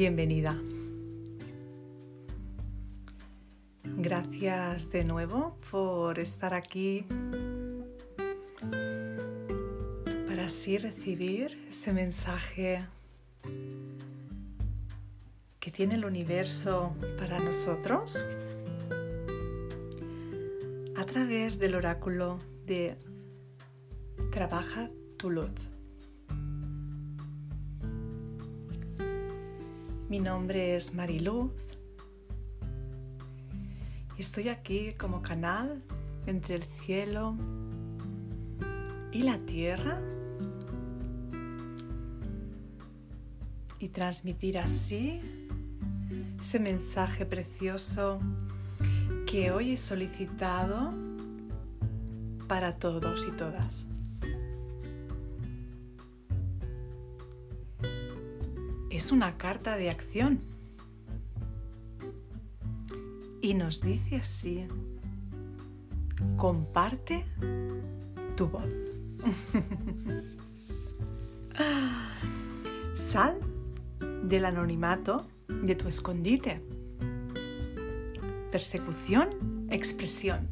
bienvenida. Gracias de nuevo por estar aquí para así recibir ese mensaje que tiene el universo para nosotros a través del oráculo de Trabaja tu luz. Mi nombre es Mariluz y estoy aquí como canal entre el cielo y la tierra y transmitir así ese mensaje precioso que hoy he solicitado para todos y todas. Es una carta de acción. Y nos dice así, comparte tu voz. Sal del anonimato de tu escondite. Persecución, expresión.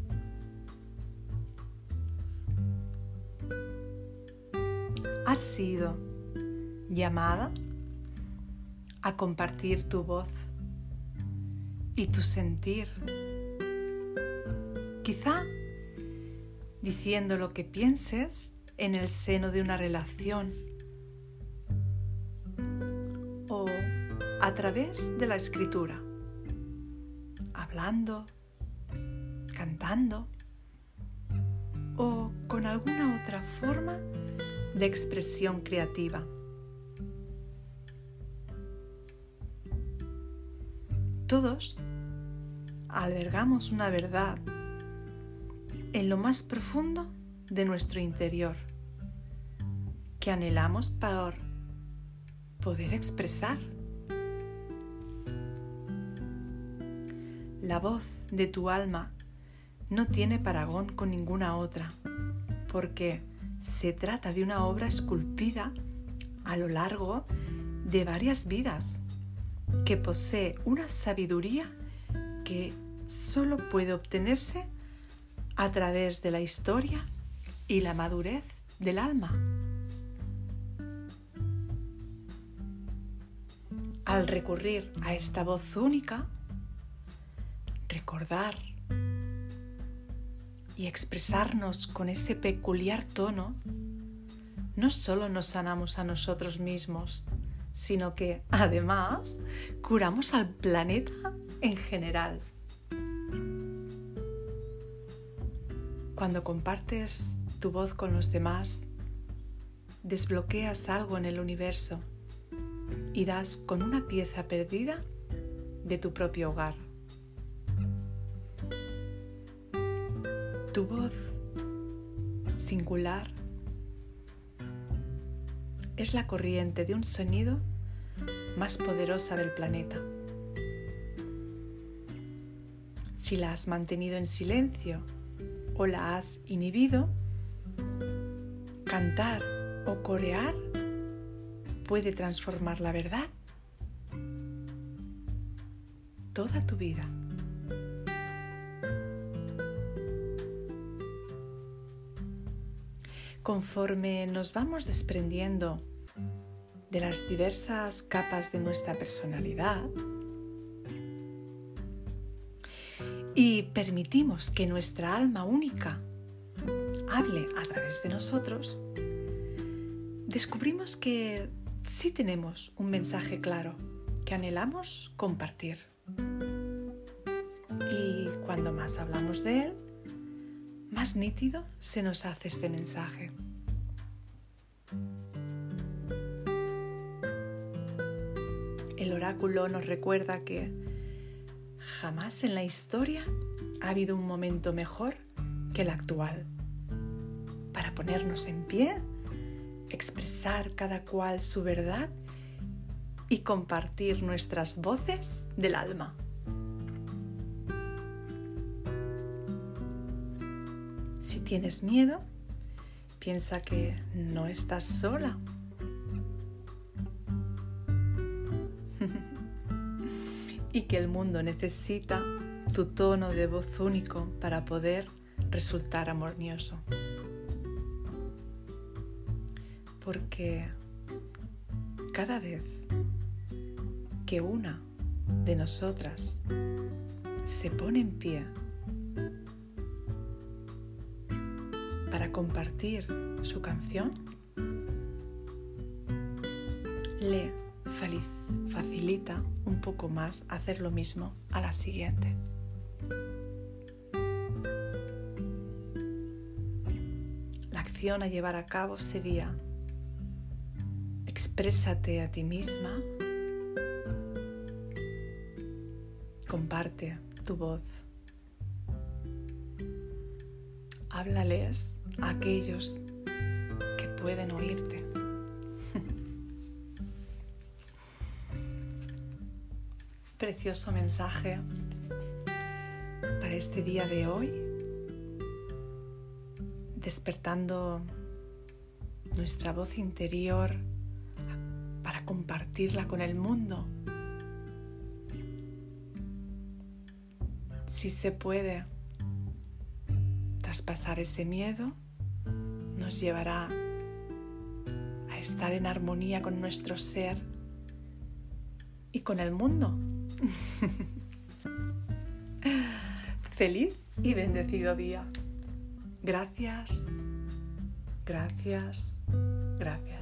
Has sido llamada a compartir tu voz y tu sentir. Quizá diciendo lo que pienses en el seno de una relación o a través de la escritura, hablando, cantando o con alguna otra forma de expresión creativa. Todos albergamos una verdad en lo más profundo de nuestro interior que anhelamos por poder expresar. La voz de tu alma no tiene paragón con ninguna otra, porque se trata de una obra esculpida a lo largo de varias vidas que posee una sabiduría que solo puede obtenerse a través de la historia y la madurez del alma. Al recurrir a esta voz única, recordar y expresarnos con ese peculiar tono, no solo nos sanamos a nosotros mismos, sino que además curamos al planeta en general. Cuando compartes tu voz con los demás, desbloqueas algo en el universo y das con una pieza perdida de tu propio hogar. Tu voz singular es la corriente de un sonido más poderosa del planeta. Si la has mantenido en silencio o la has inhibido, cantar o corear puede transformar la verdad toda tu vida. Conforme nos vamos desprendiendo de las diversas capas de nuestra personalidad y permitimos que nuestra alma única hable a través de nosotros, descubrimos que sí tenemos un mensaje claro que anhelamos compartir. Y cuando más hablamos de él, más nítido se nos hace este mensaje. El oráculo nos recuerda que jamás en la historia ha habido un momento mejor que el actual para ponernos en pie, expresar cada cual su verdad y compartir nuestras voces del alma. Si tienes miedo, piensa que no estás sola y que el mundo necesita tu tono de voz único para poder resultar armonioso. Porque cada vez que una de nosotras se pone en pie para compartir su canción, le facilita un poco más hacer lo mismo a la siguiente. La acción a llevar a cabo sería exprésate a ti misma, comparte tu voz, háblales a aquellos que pueden oírte. Precioso mensaje para este día de hoy, despertando nuestra voz interior para compartirla con el mundo. Si se puede traspasar ese miedo, nos llevará a estar en armonía con nuestro ser y con el mundo. Feliz y bendecido día. Gracias, gracias, gracias.